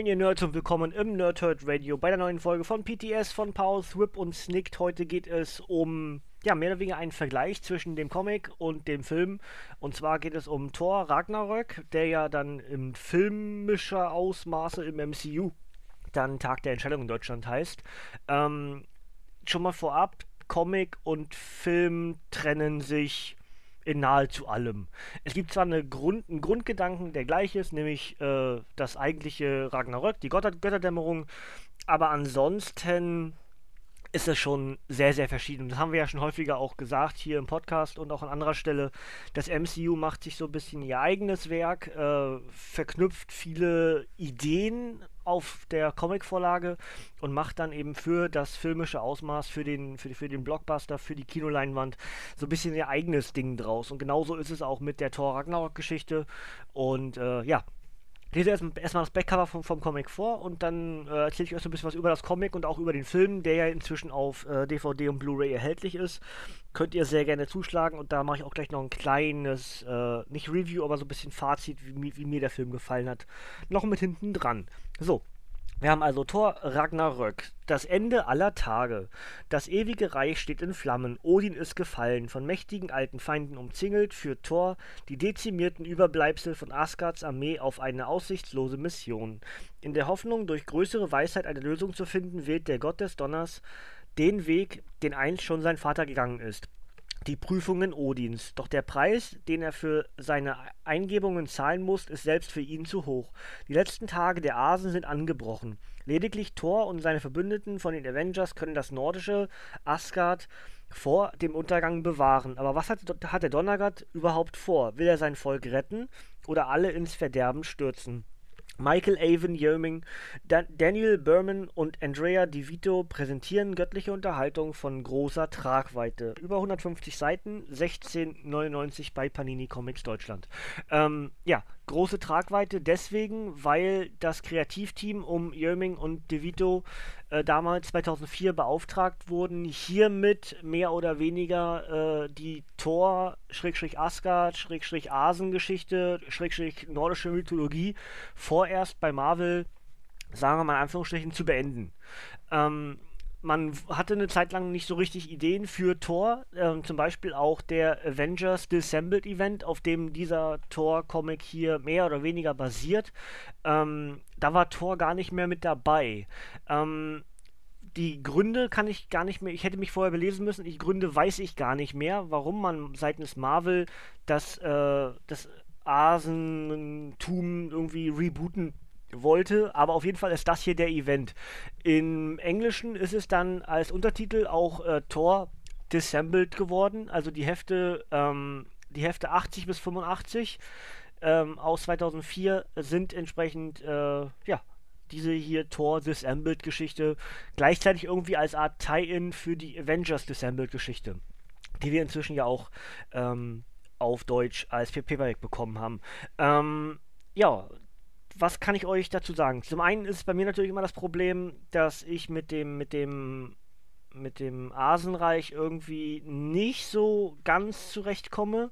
Moin ihr Nerds und willkommen im Nerdhurt Radio bei der neuen Folge von PTS von Paul Thwip und Snicked. Heute geht es um, ja, mehr oder weniger einen Vergleich zwischen dem Comic und dem Film. Und zwar geht es um Thor Ragnarök, der ja dann im filmischer Ausmaße im MCU dann Tag der Entscheidung in Deutschland heißt. Ähm, schon mal vorab, Comic und Film trennen sich in nahezu allem. Es gibt zwar eine Grund, einen Grundgedanken, der gleich ist, nämlich äh, das eigentliche Ragnarök, die Götter Götterdämmerung, aber ansonsten ist es schon sehr, sehr verschieden. Das haben wir ja schon häufiger auch gesagt hier im Podcast und auch an anderer Stelle. Das MCU macht sich so ein bisschen ihr eigenes Werk, äh, verknüpft viele Ideen auf der Comicvorlage und macht dann eben für das filmische Ausmaß, für den, für, für den Blockbuster, für die Kinoleinwand so ein bisschen ihr eigenes Ding draus. Und genauso ist es auch mit der Thor Ragnarok-Geschichte. Und äh, ja, lese erstmal erst das Backcover vom, vom Comic vor und dann äh, erzähle ich euch so ein bisschen was über das Comic und auch über den Film, der ja inzwischen auf äh, DVD und Blu-ray erhältlich ist. Könnt ihr sehr gerne zuschlagen und da mache ich auch gleich noch ein kleines, äh, nicht Review, aber so ein bisschen Fazit, wie, wie mir der Film gefallen hat, noch mit hinten dran. So, wir haben also Thor Ragnarök, das Ende aller Tage. Das ewige Reich steht in Flammen. Odin ist gefallen, von mächtigen alten Feinden umzingelt, führt Thor die dezimierten Überbleibsel von Asgards Armee auf eine aussichtslose Mission. In der Hoffnung, durch größere Weisheit eine Lösung zu finden, wählt der Gott des Donners den Weg, den einst schon sein Vater gegangen ist die Prüfungen Odins. Doch der Preis, den er für seine Eingebungen zahlen muss, ist selbst für ihn zu hoch. Die letzten Tage der Asen sind angebrochen. Lediglich Thor und seine Verbündeten von den Avengers können das nordische Asgard vor dem Untergang bewahren. Aber was hat, hat der Donnergott überhaupt vor? Will er sein Volk retten oder alle ins Verderben stürzen? Michael Avon Yeoming, Dan Daniel Berman und Andrea DeVito präsentieren göttliche Unterhaltung von großer Tragweite. Über 150 Seiten, 16,99 bei Panini Comics Deutschland. Ähm, ja, große Tragweite deswegen, weil das Kreativteam um Yeoming und DeVito äh, damals 2004 beauftragt wurden, hiermit mehr oder weniger äh, die Thor, Schrägstrich Asgard, Schrägstrich Asen-Geschichte, Schrägstrich nordische Mythologie vorerst bei Marvel, sagen wir mal in Anführungsstrichen, zu beenden. Ähm, man hatte eine Zeit lang nicht so richtig Ideen für Thor. Ähm, zum Beispiel auch der Avengers Dissembled Event, auf dem dieser Thor-Comic hier mehr oder weniger basiert. Ähm, da war Thor gar nicht mehr mit dabei. Ähm, die Gründe kann ich gar nicht mehr, ich hätte mich vorher belesen müssen, die Gründe weiß ich gar nicht mehr, warum man seitens Marvel das, äh, das Asentum irgendwie rebooten wollte, aber auf jeden Fall ist das hier der Event. Im Englischen ist es dann als Untertitel auch äh, Thor Dissembled geworden, also die Hefte, ähm, die Hefte 80 bis 85 ähm, aus 2004 sind entsprechend, äh, ja, diese hier Thor Dissembled Geschichte gleichzeitig irgendwie als Art Tie-In für die Avengers Dissembled Geschichte, die wir inzwischen ja auch ähm, auf Deutsch als Paperback bekommen haben. Ähm, ja, was kann ich euch dazu sagen? Zum einen ist bei mir natürlich immer das Problem, dass ich mit dem, mit dem, mit dem Asenreich irgendwie nicht so ganz zurechtkomme.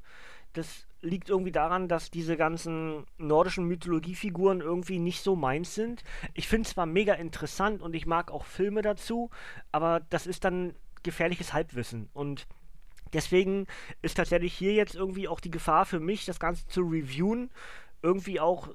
Das liegt irgendwie daran, dass diese ganzen nordischen Mythologiefiguren irgendwie nicht so meins sind. Ich finde es zwar mega interessant und ich mag auch Filme dazu, aber das ist dann gefährliches Halbwissen und deswegen ist tatsächlich hier jetzt irgendwie auch die Gefahr für mich, das Ganze zu reviewen, irgendwie auch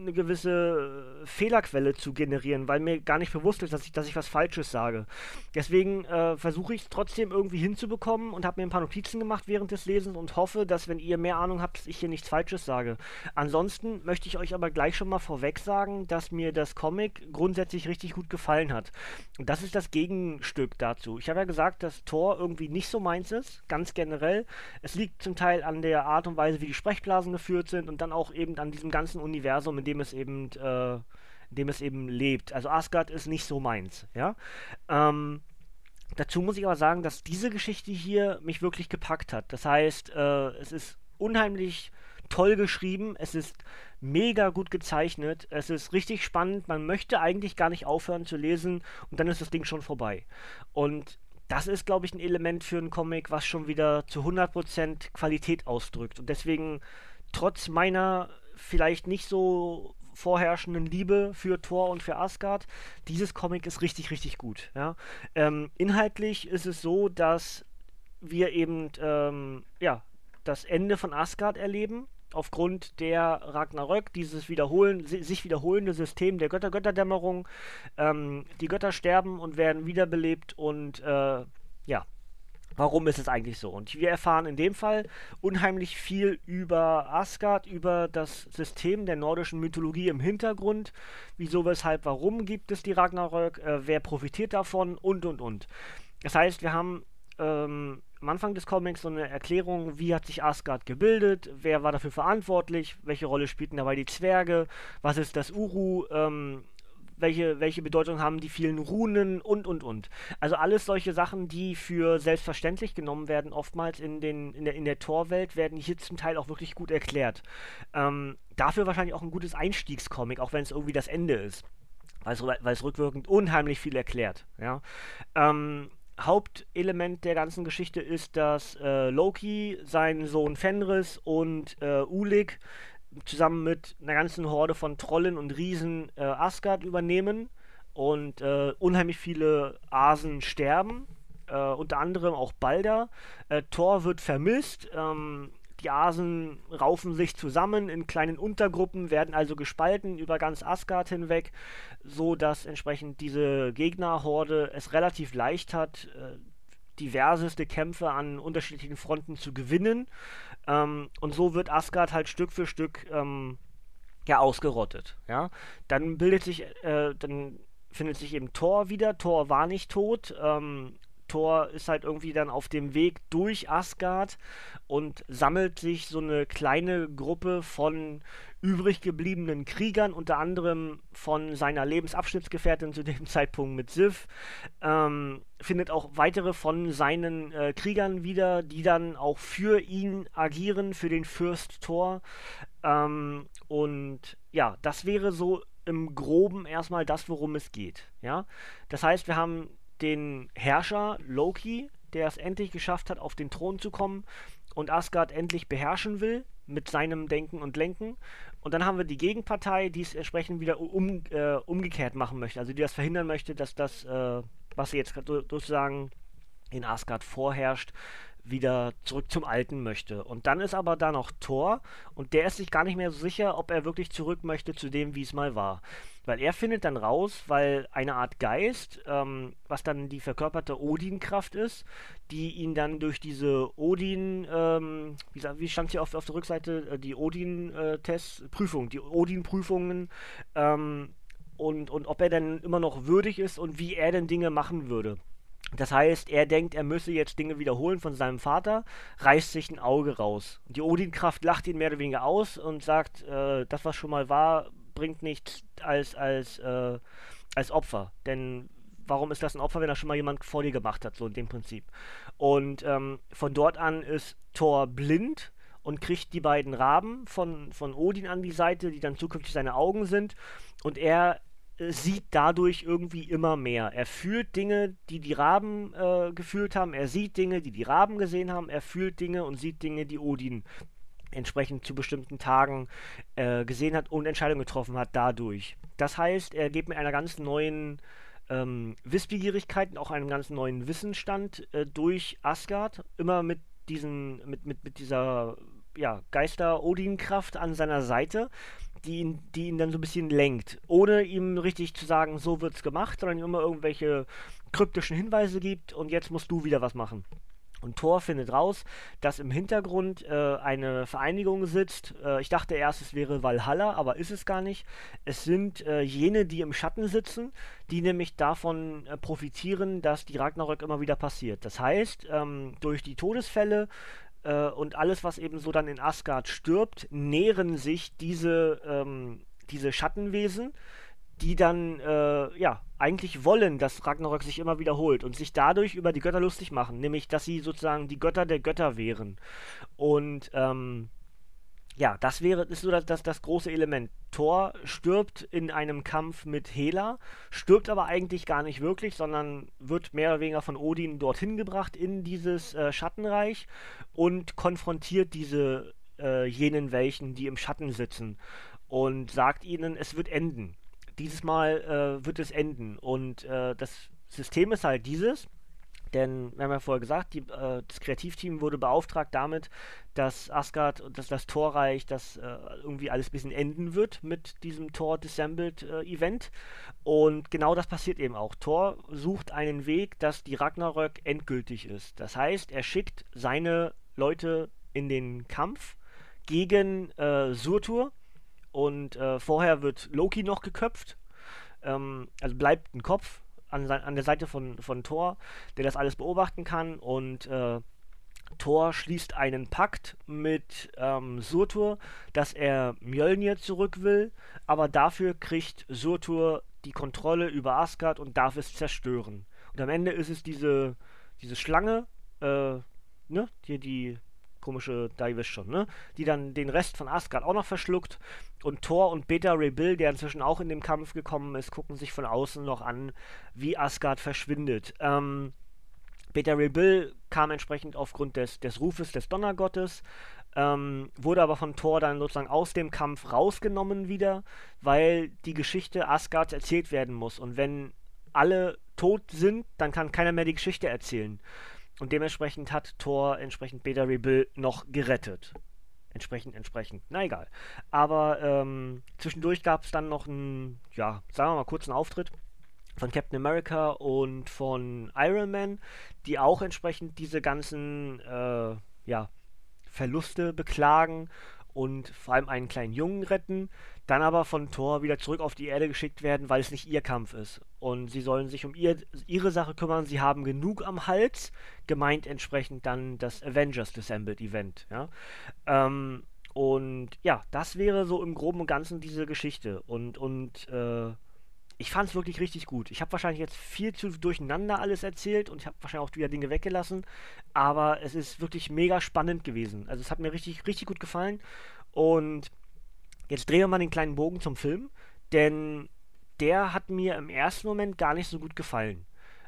eine gewisse Fehlerquelle zu generieren, weil mir gar nicht bewusst ist, dass ich, dass ich was Falsches sage. Deswegen äh, versuche ich es trotzdem irgendwie hinzubekommen und habe mir ein paar Notizen gemacht während des Lesens und hoffe, dass, wenn ihr mehr Ahnung habt, ich hier nichts Falsches sage. Ansonsten möchte ich euch aber gleich schon mal vorweg sagen, dass mir das Comic grundsätzlich richtig gut gefallen hat. Und das ist das Gegenstück dazu. Ich habe ja gesagt, dass Thor irgendwie nicht so meins ist, ganz generell. Es liegt zum Teil an der Art und Weise, wie die Sprechblasen geführt sind und dann auch eben an diesem ganzen Universum, in dem es eben, äh, in dem es eben lebt. Also Asgard ist nicht so meins, ja. Ähm, dazu muss ich aber sagen, dass diese Geschichte hier mich wirklich gepackt hat. Das heißt, äh, es ist unheimlich toll geschrieben, es ist mega gut gezeichnet, es ist richtig spannend, man möchte eigentlich gar nicht aufhören zu lesen und dann ist das Ding schon vorbei. Und das ist, glaube ich, ein Element für einen Comic, was schon wieder zu 100% Qualität ausdrückt. Und deswegen, trotz meiner vielleicht nicht so vorherrschenden Liebe für Thor und für Asgard, dieses Comic ist richtig, richtig gut. Ja? Ähm, inhaltlich ist es so, dass wir eben ähm, ja, das Ende von Asgard erleben aufgrund der Ragnarök, dieses wiederholen, sich wiederholende System der Götter-Götterdämmerung. Ähm, die Götter sterben und werden wiederbelebt und äh, ja, warum ist es eigentlich so? Und wir erfahren in dem Fall unheimlich viel über Asgard, über das System der nordischen Mythologie im Hintergrund. Wieso, weshalb, warum gibt es die Ragnarök? Äh, wer profitiert davon? Und, und, und. Das heißt, wir haben ähm, am Anfang des Comics so eine Erklärung, wie hat sich Asgard gebildet, wer war dafür verantwortlich, welche Rolle spielten dabei die Zwerge, was ist das Uru, ähm, welche, welche Bedeutung haben die vielen Runen und und und. Also alles solche Sachen, die für selbstverständlich genommen werden, oftmals in, den, in der, in der Torwelt, werden hier zum Teil auch wirklich gut erklärt. Ähm, dafür wahrscheinlich auch ein gutes Einstiegscomic, auch wenn es irgendwie das Ende ist. Weil es rückwirkend unheimlich viel erklärt. Ja. Ähm, Hauptelement der ganzen Geschichte ist, dass äh, Loki seinen Sohn Fenris und äh, Ulik zusammen mit einer ganzen Horde von Trollen und Riesen äh, Asgard übernehmen und äh, unheimlich viele Asen sterben. Äh, unter anderem auch Balder. Äh, Thor wird vermisst. Ähm, die Asen raufen sich zusammen in kleinen Untergruppen, werden also gespalten über ganz Asgard hinweg, so dass entsprechend diese Gegnerhorde es relativ leicht hat, äh, diverseste Kämpfe an unterschiedlichen Fronten zu gewinnen. Ähm, und so wird Asgard halt Stück für Stück ähm, ja ausgerottet. Ja, dann bildet sich, äh, dann findet sich eben Thor wieder. Thor war nicht tot. Ähm, Thor ist halt irgendwie dann auf dem Weg durch Asgard und sammelt sich so eine kleine Gruppe von übrig gebliebenen Kriegern, unter anderem von seiner Lebensabschnittsgefährtin zu dem Zeitpunkt mit Sif, ähm, findet auch weitere von seinen äh, Kriegern wieder, die dann auch für ihn agieren, für den Fürst Thor. Ähm, und ja, das wäre so im Groben erstmal das, worum es geht. Ja, das heißt, wir haben den Herrscher Loki, der es endlich geschafft hat, auf den Thron zu kommen und Asgard endlich beherrschen will mit seinem Denken und Lenken. Und dann haben wir die Gegenpartei, die es entsprechend wieder um, äh, umgekehrt machen möchte, also die das verhindern möchte, dass das, äh, was jetzt sozusagen in Asgard vorherrscht, wieder zurück zum Alten möchte. Und dann ist aber da noch Thor und der ist sich gar nicht mehr so sicher, ob er wirklich zurück möchte zu dem, wie es mal war. Weil er findet dann raus, weil eine Art Geist, ähm, was dann die verkörperte Odin-Kraft ist, die ihn dann durch diese Odin, ähm, wie, wie stand hier auf, auf der Rückseite, äh, die Odin-Tests, äh, Prüfung, die Odin-Prüfungen, ähm, und, und ob er denn immer noch würdig ist und wie er denn Dinge machen würde. Das heißt, er denkt, er müsse jetzt Dinge wiederholen von seinem Vater, reißt sich ein Auge raus. Die Odin-Kraft lacht ihn mehr oder weniger aus und sagt, äh, das, was schon mal war, bringt nichts als, als, äh, als Opfer. Denn warum ist das ein Opfer, wenn das schon mal jemand vor dir gemacht hat, so in dem Prinzip. Und ähm, von dort an ist Thor blind und kriegt die beiden Raben von, von Odin an die Seite, die dann zukünftig seine Augen sind. Und er sieht dadurch irgendwie immer mehr. Er fühlt Dinge, die die Raben äh, gefühlt haben. Er sieht Dinge, die die Raben gesehen haben. Er fühlt Dinge und sieht Dinge, die Odin entsprechend zu bestimmten Tagen äh, gesehen hat und Entscheidungen getroffen hat dadurch. Das heißt, er geht mit einer ganz neuen ähm, Wissbegierigkeit und auch einem ganz neuen Wissensstand äh, durch Asgard, immer mit diesen, mit, mit, mit dieser ja, Geister-Odin-Kraft an seiner Seite, die ihn, die ihn dann so ein bisschen lenkt, ohne ihm richtig zu sagen, so wird's gemacht, sondern ihm immer irgendwelche kryptischen Hinweise gibt und jetzt musst du wieder was machen. Und Thor findet raus, dass im Hintergrund äh, eine Vereinigung sitzt. Äh, ich dachte erst, es wäre Valhalla, aber ist es gar nicht. Es sind äh, jene, die im Schatten sitzen, die nämlich davon äh, profitieren, dass die Ragnarök immer wieder passiert. Das heißt, ähm, durch die Todesfälle äh, und alles, was eben so dann in Asgard stirbt, nähren sich diese, ähm, diese Schattenwesen die dann, äh, ja, eigentlich wollen, dass Ragnarök sich immer wiederholt und sich dadurch über die Götter lustig machen, nämlich, dass sie sozusagen die Götter der Götter wären. Und, ähm, ja, das wäre, ist so das, das, das große Element. Thor stirbt in einem Kampf mit Hela, stirbt aber eigentlich gar nicht wirklich, sondern wird mehr oder weniger von Odin dorthin gebracht in dieses äh, Schattenreich und konfrontiert diese äh, jenen welchen, die im Schatten sitzen und sagt ihnen, es wird enden dieses Mal äh, wird es enden. Und äh, das System ist halt dieses. Denn, wir haben ja vorher gesagt, die, äh, das Kreativteam wurde beauftragt damit, dass Asgard dass das Torreich, das äh, irgendwie alles ein bisschen enden wird mit diesem Tor Dissembled äh, Event. Und genau das passiert eben auch. Thor sucht einen Weg, dass die Ragnarök endgültig ist. Das heißt, er schickt seine Leute in den Kampf gegen äh, Surtur, und äh, vorher wird Loki noch geköpft. Ähm, also bleibt ein Kopf an, an, der Seite von, von Thor, der das alles beobachten kann. Und äh, Thor schließt einen Pakt mit ähm, Surtur, dass er Mjölnir zurück will, aber dafür kriegt Surtur die Kontrolle über Asgard und darf es zerstören. Und am Ende ist es diese, diese Schlange, äh, ne, die, die komische, da ihr wisst schon, ne? Die dann den Rest von Asgard auch noch verschluckt. Und Thor und Beta Ray Bill, der inzwischen auch in den Kampf gekommen ist, gucken sich von außen noch an, wie Asgard verschwindet. Ähm, Beta Ray Bill kam entsprechend aufgrund des, des Rufes des Donnergottes, ähm, wurde aber von Thor dann sozusagen aus dem Kampf rausgenommen wieder, weil die Geschichte Asgards erzählt werden muss. Und wenn alle tot sind, dann kann keiner mehr die Geschichte erzählen. Und dementsprechend hat Thor entsprechend Beta Rebuild noch gerettet. Entsprechend, entsprechend. Na egal. Aber ähm, zwischendurch gab es dann noch einen, ja, sagen wir mal kurzen Auftritt von Captain America und von Iron Man, die auch entsprechend diese ganzen, äh, ja, Verluste beklagen und vor allem einen kleinen Jungen retten, dann aber von Thor wieder zurück auf die Erde geschickt werden, weil es nicht ihr Kampf ist. Und sie sollen sich um ihr, ihre Sache kümmern, sie haben genug am Hals, gemeint entsprechend dann das Avengers Dissembled Event. Ja? Ähm, und ja, das wäre so im Groben und Ganzen diese Geschichte. Und, und äh, ich fand es wirklich richtig gut. Ich habe wahrscheinlich jetzt viel zu durcheinander alles erzählt und ich habe wahrscheinlich auch wieder Dinge weggelassen, aber es ist wirklich mega spannend gewesen. Also es hat mir richtig, richtig gut gefallen und jetzt drehen wir mal den kleinen Bogen zum Film, denn der hat mir im ersten Moment gar nicht so gut gefallen.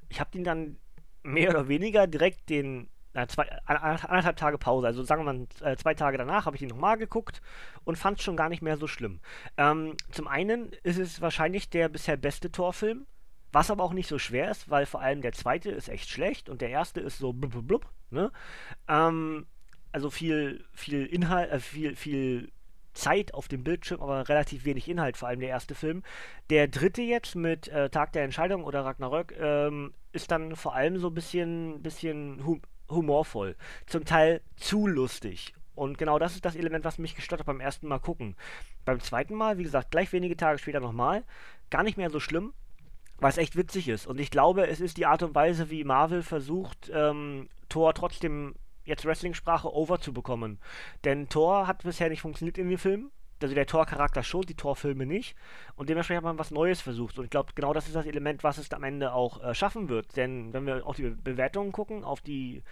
Ich habe ihn dann mehr oder weniger direkt den na, zwei, anderthalb Tage Pause, also sagen wir mal äh, zwei Tage danach, habe ich ihn nochmal geguckt und fand es schon gar nicht mehr so schlimm. Ähm, zum einen ist es wahrscheinlich der bisher beste Torfilm, was aber auch nicht so schwer ist, weil vor allem der zweite ist echt schlecht und der erste ist so blub, blub, blub ne? Ähm, also viel, viel Inhalt, äh, viel, viel Zeit auf dem Bildschirm, aber relativ wenig Inhalt, vor allem der erste Film. Der dritte jetzt mit äh, Tag der Entscheidung oder Ragnarök ähm, ist dann vor allem so ein bisschen, bisschen hum humorvoll. Zum Teil zu lustig. Und genau das ist das Element, was mich gestört hat beim ersten Mal gucken. Beim zweiten Mal, wie gesagt, gleich wenige Tage später nochmal, gar nicht mehr so schlimm, weil es echt witzig ist. Und ich glaube, es ist die Art und Weise, wie Marvel versucht, ähm, Thor trotzdem jetzt Wrestling-Sprache over zu bekommen. Denn Thor hat bisher nicht funktioniert in den Filmen. Also der Thor-Charakter schon, die Thor-Filme nicht. Und dementsprechend hat man was Neues versucht. Und ich glaube, genau das ist das Element, was es am Ende auch äh, schaffen wird. Denn wenn wir auf die Bewertungen gucken, auf die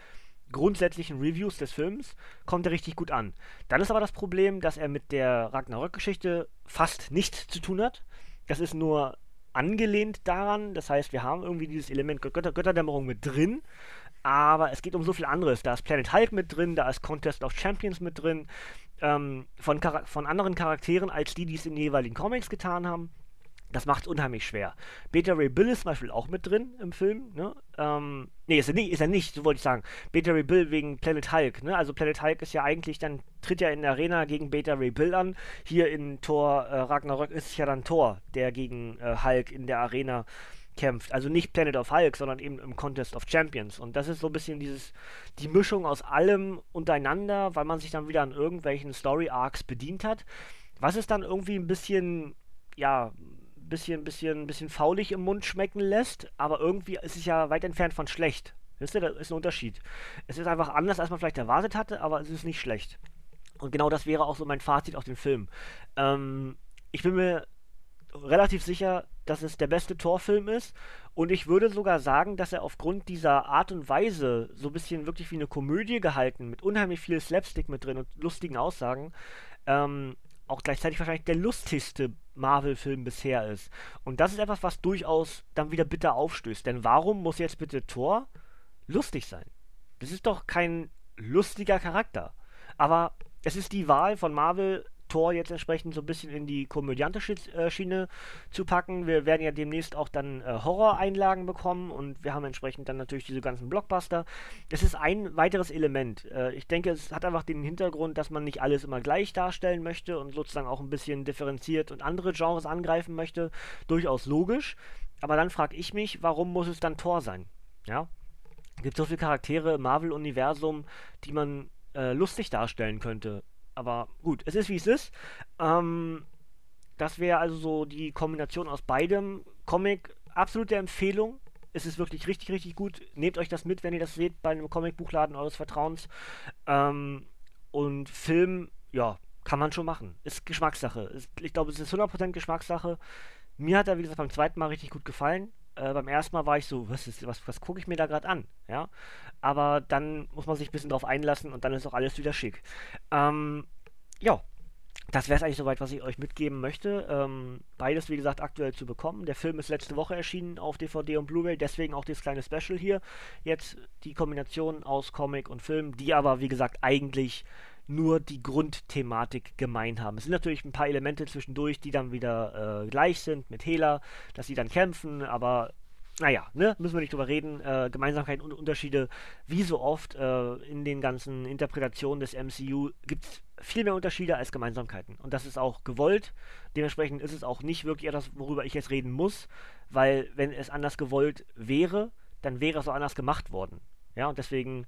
grundsätzlichen Reviews des Films, kommt er richtig gut an. Dann ist aber das Problem, dass er mit der Ragnarök-Geschichte fast nichts zu tun hat. Das ist nur angelehnt daran. Das heißt, wir haben irgendwie dieses Element Götter Götterdämmerung mit drin. Aber es geht um so viel anderes. Da ist Planet Hulk mit drin, da ist Contest of Champions mit drin, ähm, von, von anderen Charakteren als die, die es in den jeweiligen Comics getan haben. Das macht es unheimlich schwer. Beta Ray Bill ist zum Beispiel auch mit drin im Film. Ne? Ähm, nee, ist er nicht, ist er nicht, so wollte ich sagen. Beta Ray Bill wegen Planet Hulk. Ne? Also Planet Hulk ist ja eigentlich dann, tritt ja in der Arena gegen Beta Ray Bill an. Hier in Thor äh, Ragnarök ist es ja dann Thor, der gegen äh, Hulk in der Arena kämpft. Also nicht Planet of Hulk, sondern eben im Contest of Champions. Und das ist so ein bisschen dieses, die Mischung aus allem untereinander, weil man sich dann wieder an irgendwelchen Story-Arcs bedient hat. Was es dann irgendwie ein bisschen, ja, bisschen, bisschen, bisschen faulig im Mund schmecken lässt, aber irgendwie ist es ja weit entfernt von schlecht. Wisst ihr, das ist ein Unterschied. Es ist einfach anders, als man vielleicht erwartet hatte, aber es ist nicht schlecht. Und genau das wäre auch so mein Fazit auf den Film. Ähm, ich bin mir relativ sicher, dass es der beste Torfilm ist. Und ich würde sogar sagen, dass er aufgrund dieser Art und Weise so ein bisschen wirklich wie eine Komödie gehalten, mit unheimlich viel Slapstick mit drin und lustigen Aussagen, ähm, auch gleichzeitig wahrscheinlich der lustigste Marvel-Film bisher ist. Und das ist etwas, was durchaus dann wieder bitter aufstößt. Denn warum muss jetzt bitte Thor lustig sein? Das ist doch kein lustiger Charakter. Aber es ist die Wahl von Marvel, Tor jetzt entsprechend so ein bisschen in die komödiantische äh, Schiene zu packen. Wir werden ja demnächst auch dann äh, Horror-Einlagen bekommen und wir haben entsprechend dann natürlich diese ganzen Blockbuster. Das ist ein weiteres Element. Äh, ich denke, es hat einfach den Hintergrund, dass man nicht alles immer gleich darstellen möchte und sozusagen auch ein bisschen differenziert und andere Genres angreifen möchte. Durchaus logisch. Aber dann frage ich mich, warum muss es dann Tor sein? Ja? Es gibt so viele Charaktere im Marvel-Universum, die man äh, lustig darstellen könnte. Aber gut, es ist wie es ist. Ähm, das wäre also so die Kombination aus beidem. Comic, absolute Empfehlung. Es ist wirklich richtig, richtig gut. Nehmt euch das mit, wenn ihr das seht, bei einem Comicbuchladen eures Vertrauens. Ähm, und Film, ja, kann man schon machen. Ist Geschmackssache. Ist, ich glaube, es ist 100% Geschmackssache. Mir hat er, wie gesagt, beim zweiten Mal richtig gut gefallen. Äh, beim ersten Mal war ich so, was, was, was gucke ich mir da gerade an? Ja. Aber dann muss man sich ein bisschen drauf einlassen und dann ist auch alles wieder schick. Ähm, ja, das wäre es eigentlich soweit, was ich euch mitgeben möchte. Ähm, beides, wie gesagt, aktuell zu bekommen. Der Film ist letzte Woche erschienen auf DVD und Blu-ray, deswegen auch dieses kleine Special hier. Jetzt die Kombination aus Comic und Film, die aber, wie gesagt, eigentlich nur die Grundthematik gemein haben. Es sind natürlich ein paar Elemente zwischendurch, die dann wieder äh, gleich sind mit Hela, dass sie dann kämpfen, aber naja, ne, müssen wir nicht drüber reden. Äh, Gemeinsamkeiten und Unterschiede, wie so oft äh, in den ganzen Interpretationen des MCU, gibt es viel mehr Unterschiede als Gemeinsamkeiten. Und das ist auch gewollt. Dementsprechend ist es auch nicht wirklich etwas, worüber ich jetzt reden muss, weil wenn es anders gewollt wäre, dann wäre es auch anders gemacht worden. Ja, und deswegen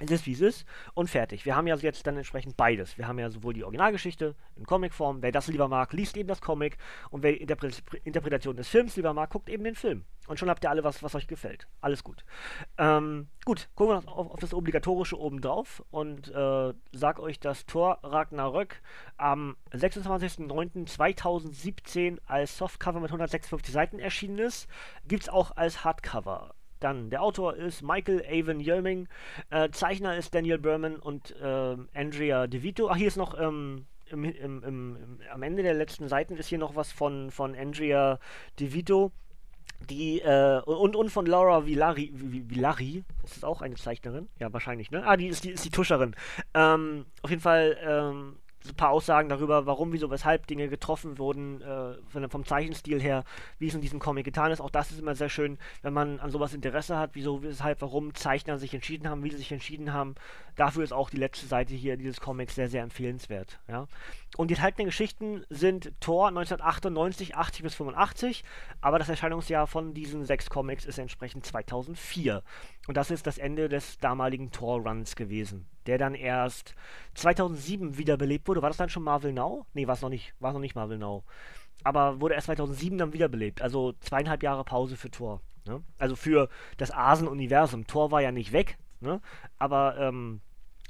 es ist wie es ist und fertig. Wir haben ja jetzt dann entsprechend beides. Wir haben ja sowohl die Originalgeschichte in Comicform, wer das lieber mag, liest eben das Comic und wer die Interpre Interpretation des Films lieber mag, guckt eben den Film. Und schon habt ihr alle was, was euch gefällt. Alles gut. Ähm, gut, gucken wir auf, auf das Obligatorische oben drauf und äh, sag euch, dass Thor Ragnarök am 26.09.2017 als Softcover mit 156 Seiten erschienen ist. Gibt es auch als Hardcover. Dann, der Autor ist Michael Avon Yeoming, äh, Zeichner ist Daniel Berman und äh, Andrea DeVito. Ach, hier ist noch ähm, im, im, im, am Ende der letzten Seiten ist hier noch was von, von Andrea DeVito. Die, äh, und, und von Laura Villari, Villari, ist das auch eine Zeichnerin? Ja, wahrscheinlich, ne? Ah, die ist die, ist die Tuscherin. Ähm, auf jeden Fall, ähm, ein paar Aussagen darüber, warum, wieso, weshalb Dinge getroffen wurden, äh, vom Zeichenstil her, wie es in diesem Comic getan ist. Auch das ist immer sehr schön, wenn man an sowas Interesse hat, wieso, weshalb, warum Zeichner sich entschieden haben, wie sie sich entschieden haben. Dafür ist auch die letzte Seite hier dieses Comics sehr, sehr empfehlenswert. Ja. Und die enthaltenen Geschichten sind Thor 1998, 80 bis 85, aber das Erscheinungsjahr von diesen sechs Comics ist entsprechend 2004. Und das ist das Ende des damaligen Thor-Runs gewesen, der dann erst 2007 wiederbelebt wurde. War das dann schon Marvel Now? Nee, war es noch nicht. Noch nicht Marvel Now. Aber wurde erst 2007 dann wiederbelebt. Also zweieinhalb Jahre Pause für Thor. Ne? Also für das Asen-Universum. Thor war ja nicht weg, ne? aber ähm,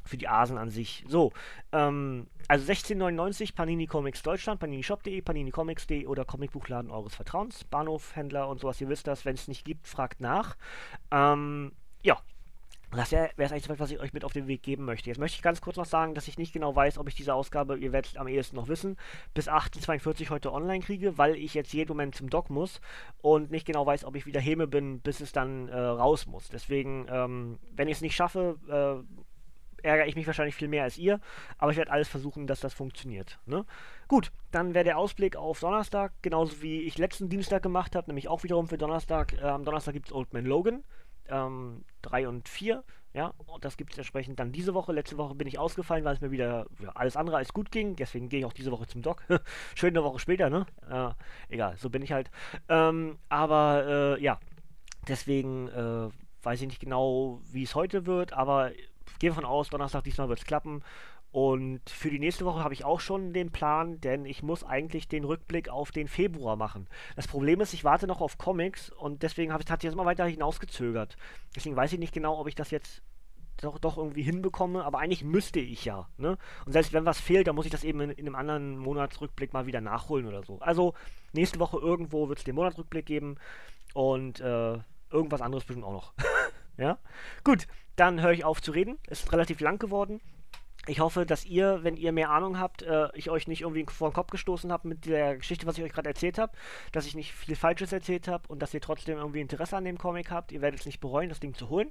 für die Asen an sich. So, ähm, also 1699 Panini Comics Deutschland, paninishop.de, paninicomics.de oder Comicbuchladen eures Vertrauens, Bahnhofhändler und sowas, ihr wisst das, wenn es nicht gibt, fragt nach. Ähm, ja, das wäre es eigentlich was ich euch mit auf den Weg geben möchte. Jetzt möchte ich ganz kurz noch sagen, dass ich nicht genau weiß, ob ich diese Ausgabe, ihr werdet es am ehesten noch wissen, bis 18.42 heute online kriege, weil ich jetzt jeden Moment zum Doc muss und nicht genau weiß, ob ich wieder Häme bin, bis es dann äh, raus muss. Deswegen, ähm, wenn ich es nicht schaffe, äh, ärgere ich mich wahrscheinlich viel mehr als ihr, aber ich werde alles versuchen, dass das funktioniert. Ne? Gut, dann wäre der Ausblick auf Donnerstag, genauso wie ich letzten Dienstag gemacht habe, nämlich auch wiederum für Donnerstag. Äh, am Donnerstag gibt es Old Man Logan, 3 ähm, und 4. Ja, und das gibt es entsprechend dann diese Woche. Letzte Woche bin ich ausgefallen, weil es mir wieder ja, alles andere als gut ging. Deswegen gehe ich auch diese Woche zum Doc. Schön eine Woche später, ne? Äh, egal, so bin ich halt. Ähm, aber äh, ja, deswegen äh, weiß ich nicht genau, wie es heute wird, aber gehe davon aus, Donnerstag diesmal wird es klappen. Und für die nächste Woche habe ich auch schon den Plan, denn ich muss eigentlich den Rückblick auf den Februar machen. Das Problem ist, ich warte noch auf Comics und deswegen habe ich, das immer weiter hinausgezögert. Deswegen weiß ich nicht genau, ob ich das jetzt doch, doch irgendwie hinbekomme, aber eigentlich müsste ich ja. Ne? Und selbst wenn was fehlt, dann muss ich das eben in, in einem anderen Monatsrückblick mal wieder nachholen oder so. Also nächste Woche irgendwo wird es den Monatsrückblick geben und äh, irgendwas anderes bestimmt auch noch. ja? Gut, dann höre ich auf zu reden. Es ist relativ lang geworden. Ich hoffe, dass ihr, wenn ihr mehr Ahnung habt, äh, ich euch nicht irgendwie vor den Kopf gestoßen habe mit der Geschichte, was ich euch gerade erzählt habe, dass ich nicht viel Falsches erzählt habe und dass ihr trotzdem irgendwie Interesse an dem Comic habt. Ihr werdet es nicht bereuen, das Ding zu holen.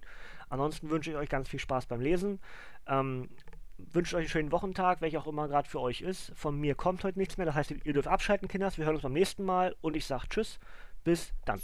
Ansonsten wünsche ich euch ganz viel Spaß beim Lesen. Ähm, wünsche euch einen schönen Wochentag, welcher auch immer gerade für euch ist. Von mir kommt heute nichts mehr, das heißt, ihr dürft abschalten, Kinders. Wir hören uns beim nächsten Mal und ich sage Tschüss, bis dann.